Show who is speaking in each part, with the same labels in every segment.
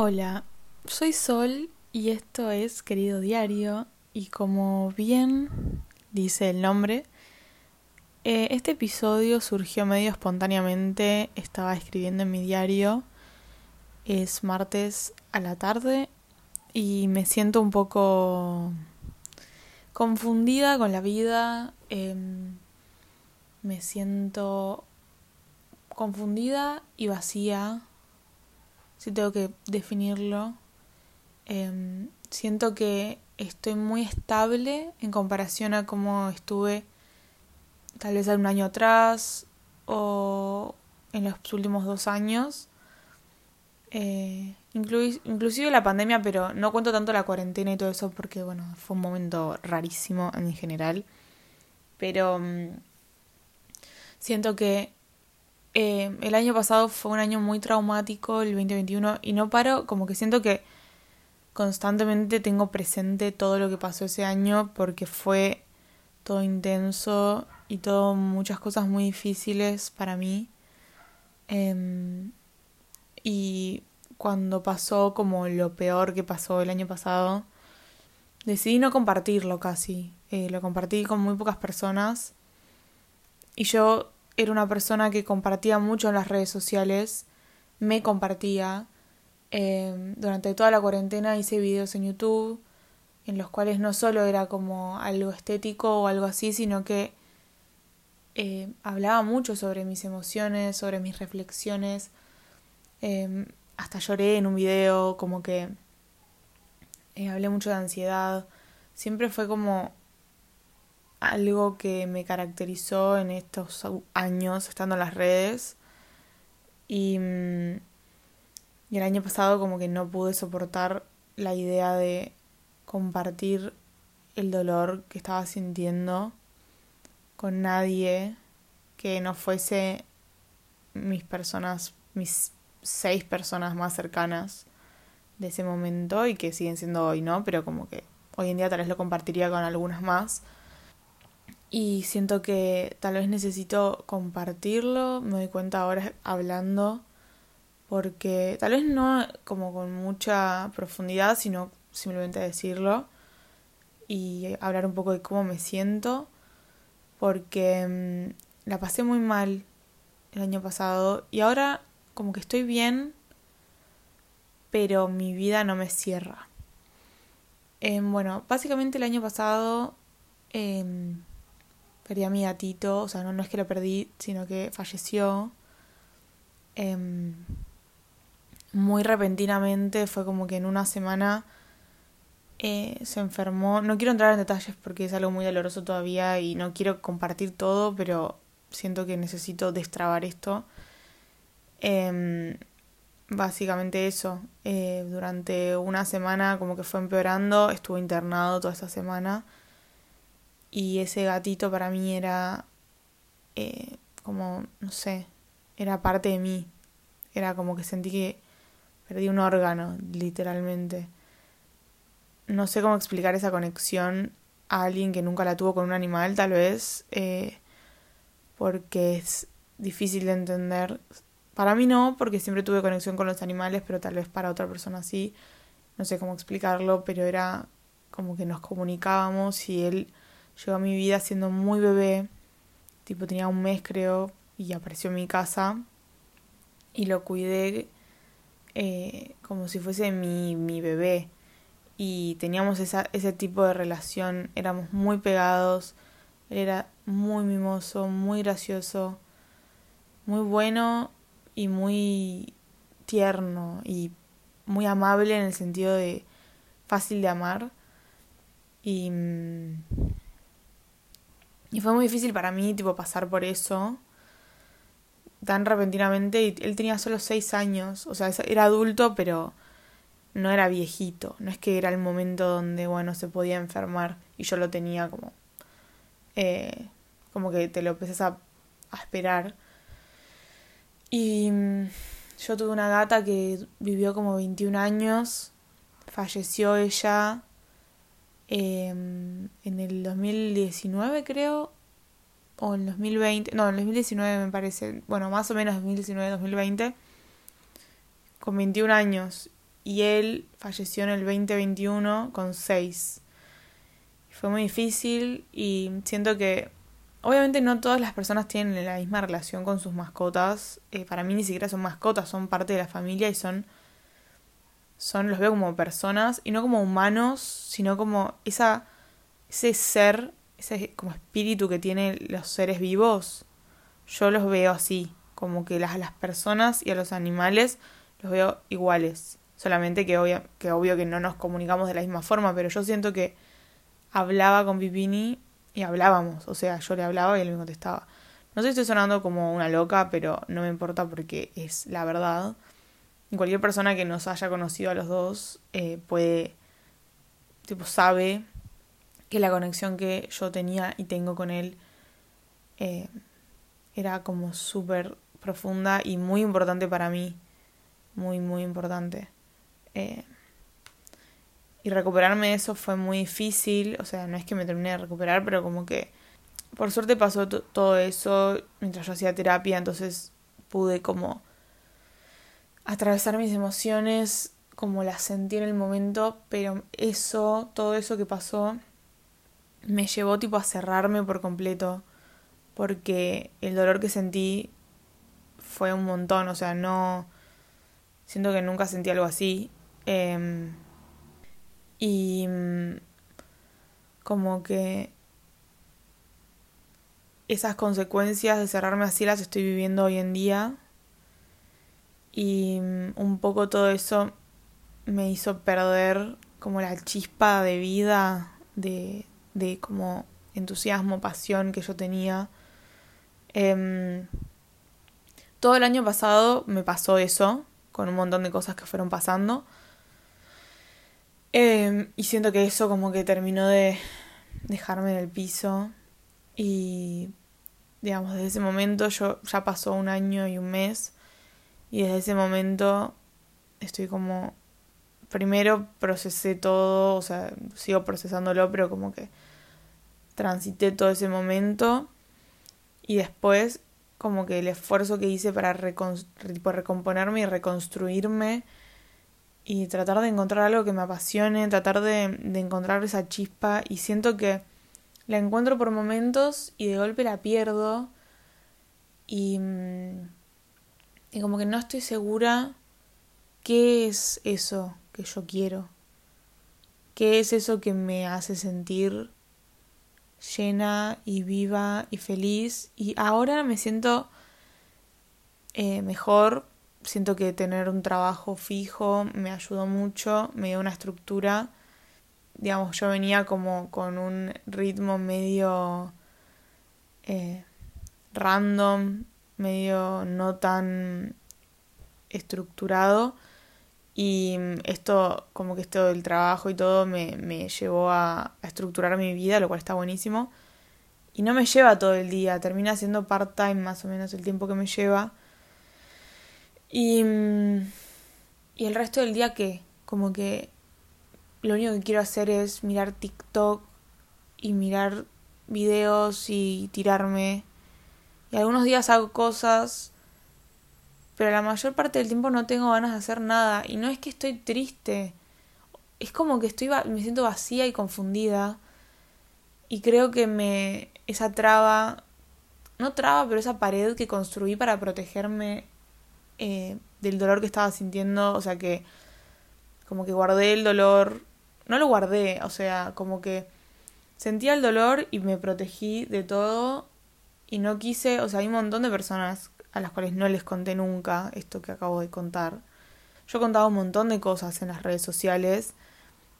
Speaker 1: Hola, soy Sol y esto es Querido Diario y como bien dice el nombre, eh, este episodio surgió medio espontáneamente, estaba escribiendo en mi diario, es martes a la tarde y me siento un poco confundida con la vida, em, me siento confundida y vacía si tengo que definirlo. Em, siento que estoy muy estable en comparación a cómo estuve tal vez un año atrás o en los últimos dos años. Eh, inclusive la pandemia, pero no cuento tanto la cuarentena y todo eso porque, bueno, fue un momento rarísimo en general. Pero mm, siento que eh, el año pasado fue un año muy traumático, el 2021, y no paro, como que siento que constantemente tengo presente todo lo que pasó ese año porque fue todo intenso y todo muchas cosas muy difíciles para mí. Em, y cuando pasó como lo peor que pasó el año pasado, decidí no compartirlo casi. Eh, lo compartí con muy pocas personas. Y yo era una persona que compartía mucho en las redes sociales, me compartía. Eh, durante toda la cuarentena hice videos en YouTube en los cuales no solo era como algo estético o algo así, sino que eh, hablaba mucho sobre mis emociones, sobre mis reflexiones. Em, hasta lloré en un video, como que eh, hablé mucho de ansiedad. Siempre fue como algo que me caracterizó en estos años estando en las redes. Y, mm, y el año pasado como que no pude soportar la idea de compartir el dolor que estaba sintiendo con nadie que no fuese mis personas, mis seis personas más cercanas de ese momento y que siguen siendo hoy, ¿no? Pero como que hoy en día tal vez lo compartiría con algunas más y siento que tal vez necesito compartirlo, me doy cuenta ahora hablando, porque tal vez no como con mucha profundidad, sino simplemente decirlo y hablar un poco de cómo me siento, porque mm, la pasé muy mal el año pasado y ahora como que estoy bien, pero mi vida no me cierra. Em, bueno, básicamente el año pasado... Eh, Perdí a mi gatito, o sea, no, no es que lo perdí, sino que falleció. Em, muy repentinamente, fue como que en una semana eh, se enfermó. No quiero entrar en detalles porque es algo muy doloroso todavía y no quiero compartir todo, pero siento que necesito destrabar esto. Em, básicamente eso. Eh, durante una semana como que fue empeorando, estuvo internado toda esta semana y ese gatito para mí era eh, como, no sé, era parte de mí. Era como que sentí que perdí un órgano, literalmente. No sé cómo explicar esa conexión a alguien que nunca la tuvo con un animal, tal vez, eh, porque es difícil de entender. Para mí no, porque siempre tuve conexión con los animales, pero tal vez para otra persona sí. No sé cómo explicarlo, pero era como que nos comunicábamos y él Llegó a mi vida siendo muy bebé, tipo tenía un mes creo, y apareció en mi casa y lo cuidé eh, como si fuese mi, mi bebé. Y teníamos esa, ese tipo de relación, éramos muy pegados, era muy mimoso, muy gracioso, muy bueno y muy tierno y muy amable en el sentido de fácil de amar. Y mm, y fue muy difícil para mí, tipo, pasar por eso tan repentinamente. Él tenía solo seis años, o sea, era adulto, pero no era viejito. No es que era el momento donde, bueno, se podía enfermar y yo lo tenía como. Eh, como que te lo empezás a, a esperar. Y mm, yo tuve una gata que vivió como 21 años. Falleció ella Em, en el 2019 creo, o en 2020, no, en 2019 me parece, bueno, más o menos 2019-2020, con 21 años. y él falleció en el 2021 con 6. Fue muy difícil y siento que obviamente no todas las personas tienen la misma relación con sus mascotas. Eh, para mí ni siquiera son mascotas, son parte de la familia y son son los veo como personas y no como humanos, sino como esa ese ser, ese como espíritu que tienen los seres vivos. Yo los veo así, como que las, las personas y a los animales los veo iguales. Solamente que, obvio, que obvio que no nos comunicamos de la misma forma, pero yo siento que hablaba con Pipini y hablábamos. O sea, yo le hablaba y él me contestaba. No sé si estoy sonando como una loca, pero no me importa porque es la verdad. Cualquier persona que nos haya conocido a los dos eh, puede, tipo, sabe que la conexión que yo tenía y tengo con él eh, era como súper profunda y muy importante para mí. Muy, muy importante. Eh, y recuperarme de eso fue muy difícil. O sea, no es que me terminé de recuperar, pero como que por suerte pasó todo eso mientras yo hacía terapia, entonces pude como atravesar mis emociones como las sentí en el momento, pero eso, todo eso que pasó, me llevó tipo a cerrarme por completo, porque el dolor que sentí fue un montón, o sea, no, siento que nunca sentí algo así. Em, y mm, como que esas consecuencias de cerrarme así las estoy viviendo hoy en día. Y mm, un poco todo eso me hizo perder como la chispa de vida, de, de como entusiasmo, pasión que yo tenía. Em, todo el año pasado me pasó eso, con un montón de cosas que fueron pasando. Em, y siento que eso como que terminó de dejarme en el piso. Y digamos, desde ese momento yo ya pasó un año y un mes. Y desde ese momento estoy como... Primero procesé todo, o sea, sigo procesándolo, pero como que transité todo ese momento. Y después como que el esfuerzo que hice para recomponerme y reconstruirme y tratar de encontrar algo que me apasione, tratar de, de encontrar esa chispa y siento que la encuentro por momentos y de golpe la pierdo y, mm, y como que no estoy segura qué es eso que yo quiero, qué es eso que me hace sentir llena y viva y feliz y ahora me siento eh, mejor. Siento que tener un trabajo fijo me ayudó mucho, me dio una estructura. Digamos, yo venía como con un ritmo medio eh, random, medio no tan estructurado. Y esto, como que esto del trabajo y todo, me, me llevó a, estructurar mi vida, lo cual está buenísimo. Y no me lleva todo el día, termina siendo part-time más o menos el tiempo que me lleva. Y, y el resto del día que como que lo único que quiero hacer es mirar TikTok y mirar videos y tirarme. Y algunos días hago cosas, pero la mayor parte del tiempo no tengo ganas de hacer nada. Y no es que estoy triste, es como que estoy me siento vacía y confundida. Y creo que me esa traba, no traba, pero esa pared que construí para protegerme eh, del dolor que estaba sintiendo, o sea que como que guardé el dolor, no lo guardé, o sea, como que sentía el dolor y me protegí de todo y no quise, o sea, hay un montón de personas a las cuales no les conté nunca esto que acabo de contar. Yo contaba un montón de cosas en las redes sociales.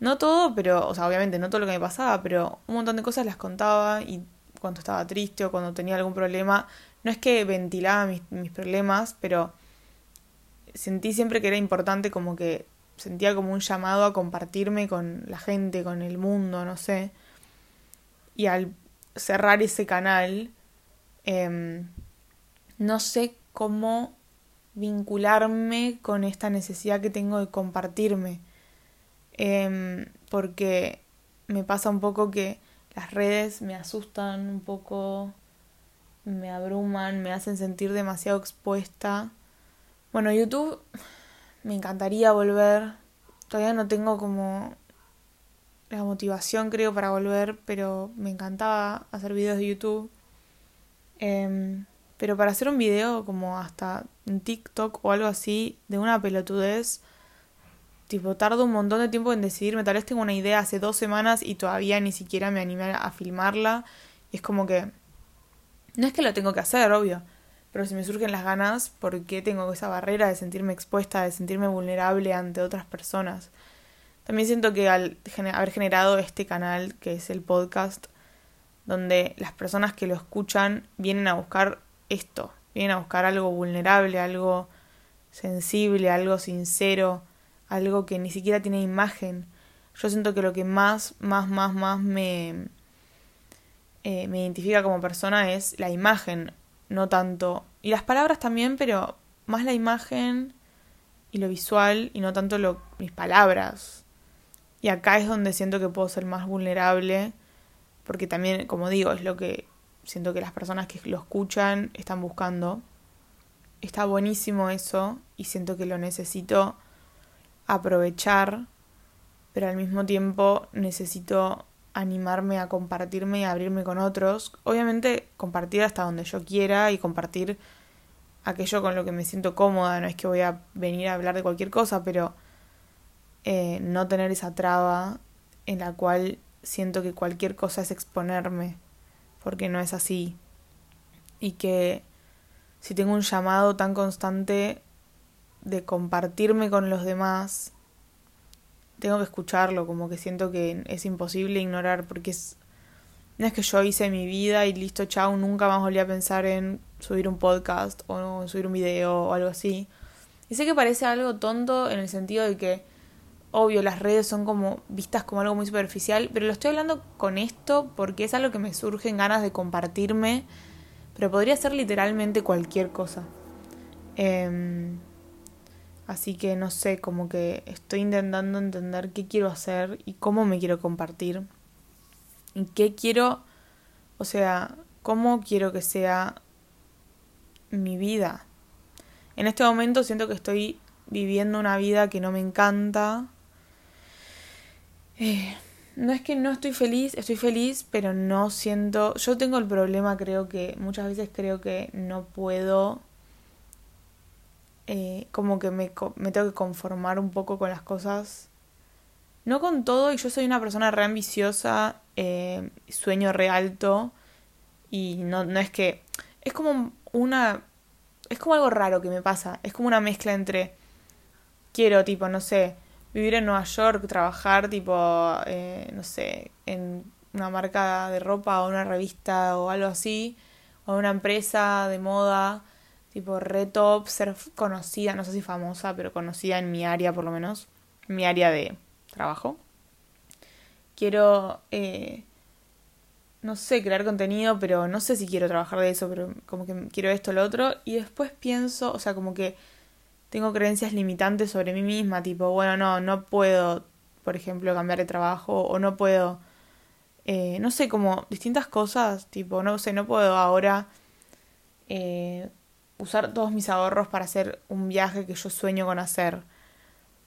Speaker 1: No todo, pero, o sea, obviamente no todo lo que me pasaba, pero un montón de cosas las contaba y cuando estaba triste o cuando tenía algún problema. No es que ventilaba mis, mis problemas, pero sentí siempre que era importante como que sentía como un llamado a compartirme con la gente, con el mundo, no sé. Y al cerrar ese canal, eh, no sé cómo vincularme con esta necesidad que tengo de compartirme. Eh, porque me pasa un poco que las redes me asustan un poco, me abruman, me hacen sentir demasiado expuesta bueno, YouTube me encantaría volver, todavía no tengo como la motivación creo para volver, pero me encantaba hacer videos de YouTube. Em, pero para hacer un video como hasta en TikTok o algo así de una pelotudez, tipo tardo un montón de tiempo en decidirme. Tal vez tengo una idea hace dos semanas y todavía ni siquiera me animé a filmarla. Y es como que... No es que lo tengo que hacer, obvio. Pero si me surgen las ganas, ¿por qué tengo esa barrera de sentirme expuesta, de sentirme vulnerable ante otras personas? También siento que al haber generado este canal, que es el podcast, donde las personas que lo escuchan vienen a buscar esto, vienen a buscar algo vulnerable, algo sensible, algo sincero, algo que ni siquiera tiene imagen. Yo siento que lo que más, más, más, más me, eh, me identifica como persona es la imagen, no tanto. Y las palabras también, pero más la imagen y lo visual y no tanto lo, mis palabras. Y acá es donde siento que puedo ser más vulnerable, porque también, como digo, es lo que siento que las personas que lo escuchan están buscando. Está buenísimo eso y siento que lo necesito aprovechar, pero al mismo tiempo necesito animarme a compartirme y abrirme con otros. Obviamente compartir hasta donde yo quiera y compartir aquello con lo que me siento cómoda. No es que voy a venir a hablar de cualquier cosa, pero eh, no tener esa traba en la cual siento que cualquier cosa es exponerme, porque no es así. Y que si tengo un llamado tan constante de compartirme con los demás, tengo que escucharlo, como que siento que es imposible ignorar, porque es, no es que yo hice mi vida y listo, chao, nunca más volví a pensar en subir un podcast o subir un video o algo así. Y sé que parece algo tonto en el sentido de que obvio, las redes son como vistas como algo muy superficial, pero lo estoy hablando con esto porque es algo que me surge en ganas de compartirme, pero podría ser literalmente cualquier cosa. Em, así que no sé, como que estoy intentando entender qué quiero hacer y cómo me quiero compartir. Y qué quiero, o sea, cómo quiero que sea mi vida. En este momento siento que estoy viviendo una vida que no me encanta, eh, no es que no estoy feliz, estoy feliz, pero no siento... Yo tengo el problema, creo que muchas veces creo que no puedo... Eh, como que me, me tengo que conformar un poco con las cosas. No con todo, y yo soy una persona re ambiciosa, eh, sueño re alto, y no, no es que... Es como una... Es como algo raro que me pasa, es como una mezcla entre... Quiero, tipo, no sé, vivir en Nueva York, trabajar tipo, eh, no sé, en una marca de ropa o una revista o algo así, o una empresa de moda, tipo re top, ser conocida, no sé si famosa, pero conocida en mi área por lo menos, en mi área de trabajo. Quiero, eh, no sé, crear contenido, pero no sé si quiero trabajar de eso, pero como que quiero esto, lo otro, y después pienso, o sea, como que tengo creencias limitantes sobre mí misma, tipo, bueno, no, no puedo, por ejemplo, cambiar de trabajo o no puedo, eh, no sé, como distintas cosas, tipo, no sé, no puedo ahora eh, usar todos mis ahorros para hacer un viaje que yo sueño con hacer.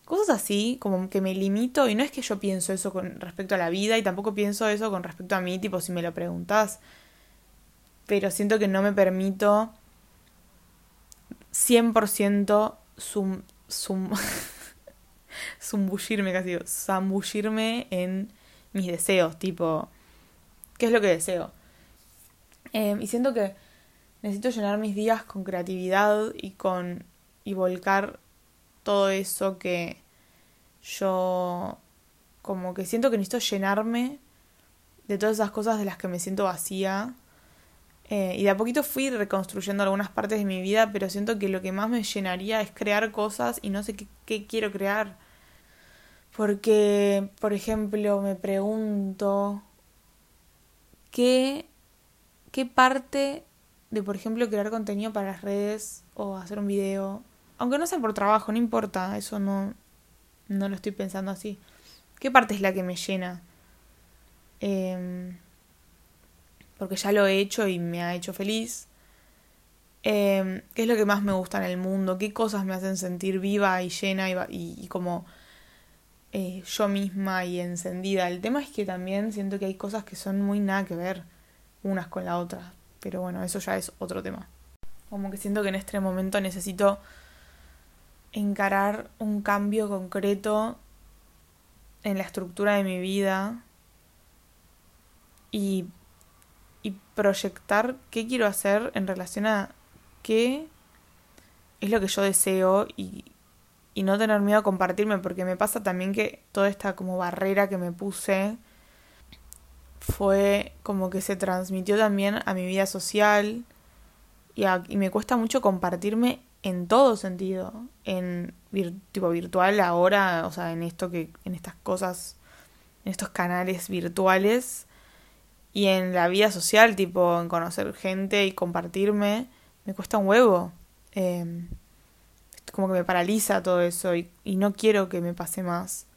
Speaker 1: Cosas así, como que me limito, y no es que yo pienso eso con respecto a la vida, y tampoco pienso eso con respecto a mí, tipo, si me lo preguntas, pero siento que no me permito 100% sum, sum, zumbullirme casi, zambullirme en mis deseos, tipo, ¿qué es lo que deseo? Em, y siento que necesito llenar mis días con creatividad y con y volcar todo eso que yo como que siento que necesito llenarme de todas esas cosas de las que me siento vacía eh, y de a poquito fui reconstruyendo algunas partes de mi vida, pero siento que lo que más me llenaría es crear cosas y no sé qué, quiero crear. Porque, por ejemplo, me pregunto qué, qué parte de, por ejemplo, crear contenido para las redes o hacer un video, aunque no sea por trabajo, no importa, eso no, no lo estoy pensando así. ¿Qué parte es la que me llena? Eh, porque ya lo he hecho y me ha hecho feliz. Eh, ¿Qué es lo que más me gusta en el mundo? ¿Qué cosas me hacen sentir viva y llena y, y, como eh, yo misma y encendida. El tema es que también siento que hay cosas que son muy nada que ver unas con la otra. Pero bueno, eso ya es otro tema. Como que siento que en este momento necesito encarar un cambio concreto en la estructura de mi vida y, y proyectar qué quiero hacer en relación a qué es lo que yo deseo y, y no tener miedo a compartirme, porque me pasa también que toda esta como barrera que me puse fue como que se transmitió también a mi vida social y, y me cuesta mucho compartirme en todo sentido, en tipo virtual ahora, o sea, en esto que en estas cosas, en estos canales virtuales y en la vida social, tipo en conocer gente y compartirme, me cuesta un huevo. Eh, como que me paraliza todo eso y, y no quiero que me pase más.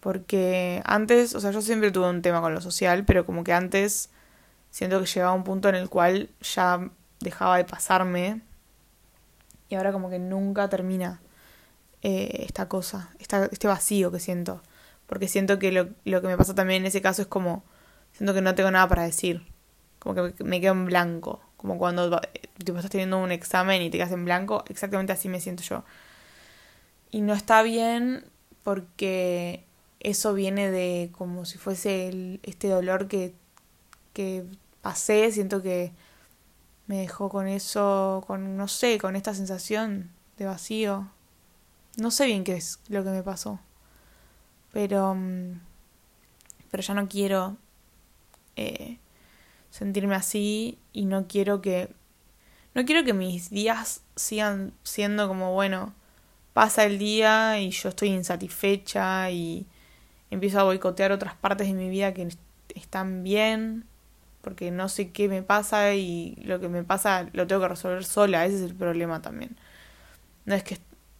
Speaker 1: Porque antes, o sea, yo siempre tuve un tema con lo social, pero como que antes siento que llegaba a un punto en el cual ya dejaba de pasarme y ahora como que nunca termina eh, esta cosa, esta, este vacío que siento. Porque siento que lo, lo que me pasa también en ese caso es como, siento que no tengo nada para decir, como que me quedo en blanco, como cuando estás teniendo un examen y te quedas en blanco, exactamente así me siento yo. Y no está bien porque eso viene de como si fuese este dolor que, que pasé, siento que me dejó con eso, con, no sé, con esta sensación de vacío. No sé bien qué es lo que me pasó. Pero, mm, pero ya no quiero eh, sentirme así y no quiero que, no quiero que mis días sigan siendo como, bueno, pasa el día y yo estoy insatisfecha y empiezo a boicotear otras partes de mi vida que están bien porque no sé qué me pasa y lo que me pasa lo tengo que resolver sola, ese es el problema también. No es que,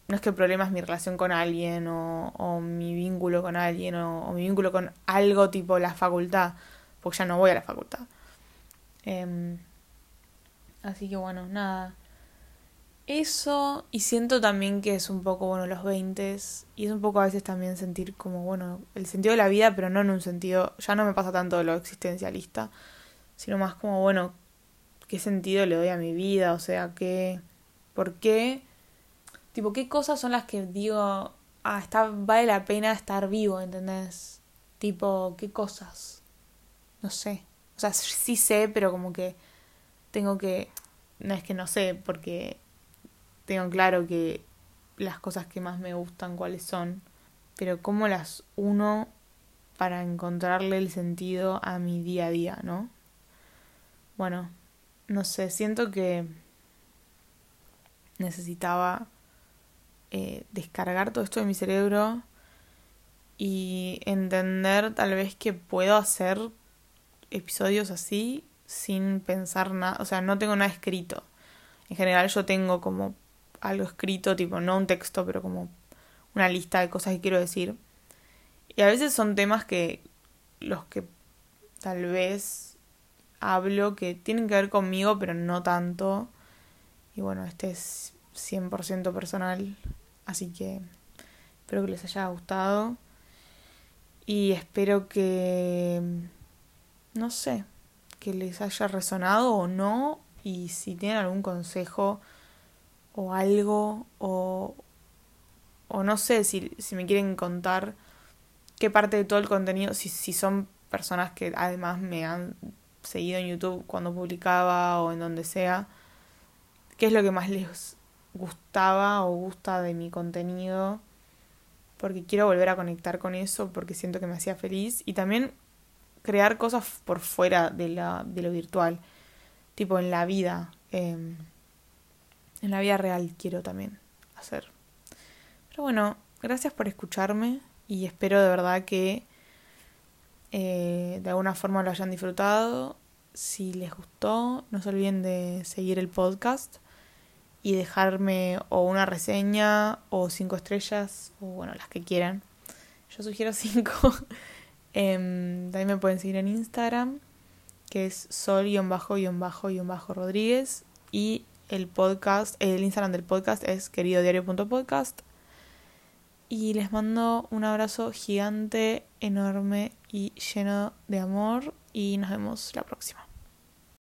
Speaker 1: no es que el problema es mi relación con alguien o, o mi vínculo con alguien o, o, mi vínculo con algo tipo la facultad, porque ya no voy a la facultad. Eh, así que bueno, nada. Eso, y siento también que es un poco, bueno, los 20 y es un poco a veces también sentir como, bueno, el sentido de la vida, pero no en un sentido, ya no me pasa tanto lo existencialista, sino más como, bueno, ¿qué sentido le doy a mi vida? O sea, ¿qué, por qué? Tipo, ¿qué cosas son las que digo, ah, está, vale la pena estar vivo, ¿entendés? Tipo, ¿qué cosas? No sé. O sea, sí sé, pero como que tengo que, no es que no sé, porque tengo claro que las cosas que más me gustan cuáles son, pero cómo las uno para encontrarle el sentido a mi día a día, ¿no? bueno, no sé, siento que necesitaba eh, descargar todo esto de mi cerebro y entender tal vez que puedo hacer episodios así sin pensar nada, o sea, no tengo nada escrito. En general yo tengo como algo escrito, tipo, no un texto, pero como una lista de cosas que quiero decir. Y a veces son temas que los que tal vez hablo que tienen que ver conmigo, pero no tanto. Y bueno, este es 100% personal, así que espero que les haya gustado. Y espero que, no sé, que les haya resonado o no. Y si tienen algún consejo o algo, o, o no sé, si, si me quieren contar qué parte de todo el contenido, si, si son personas que además me han seguido en YouTube cuando publicaba o en donde sea, qué es lo que más les gustaba o gusta de mi contenido, porque quiero volver a conectar con eso, porque siento que me hacía feliz y también crear cosas por fuera de, la, de lo virtual, tipo en la vida, eh, en la vida real quiero también hacer. Pero bueno, gracias por escucharme y espero de verdad que eh, de alguna forma lo hayan disfrutado. Si les gustó, no se olviden de seguir el podcast y dejarme o una reseña o cinco estrellas o bueno, las que quieran. Yo sugiero cinco. eh, también me pueden seguir en Instagram, que es sol-rodríguez y el podcast, el Instagram del podcast es querido diario.podcast Y les mando un abrazo gigante, enorme y lleno de amor. Y nos vemos la próxima.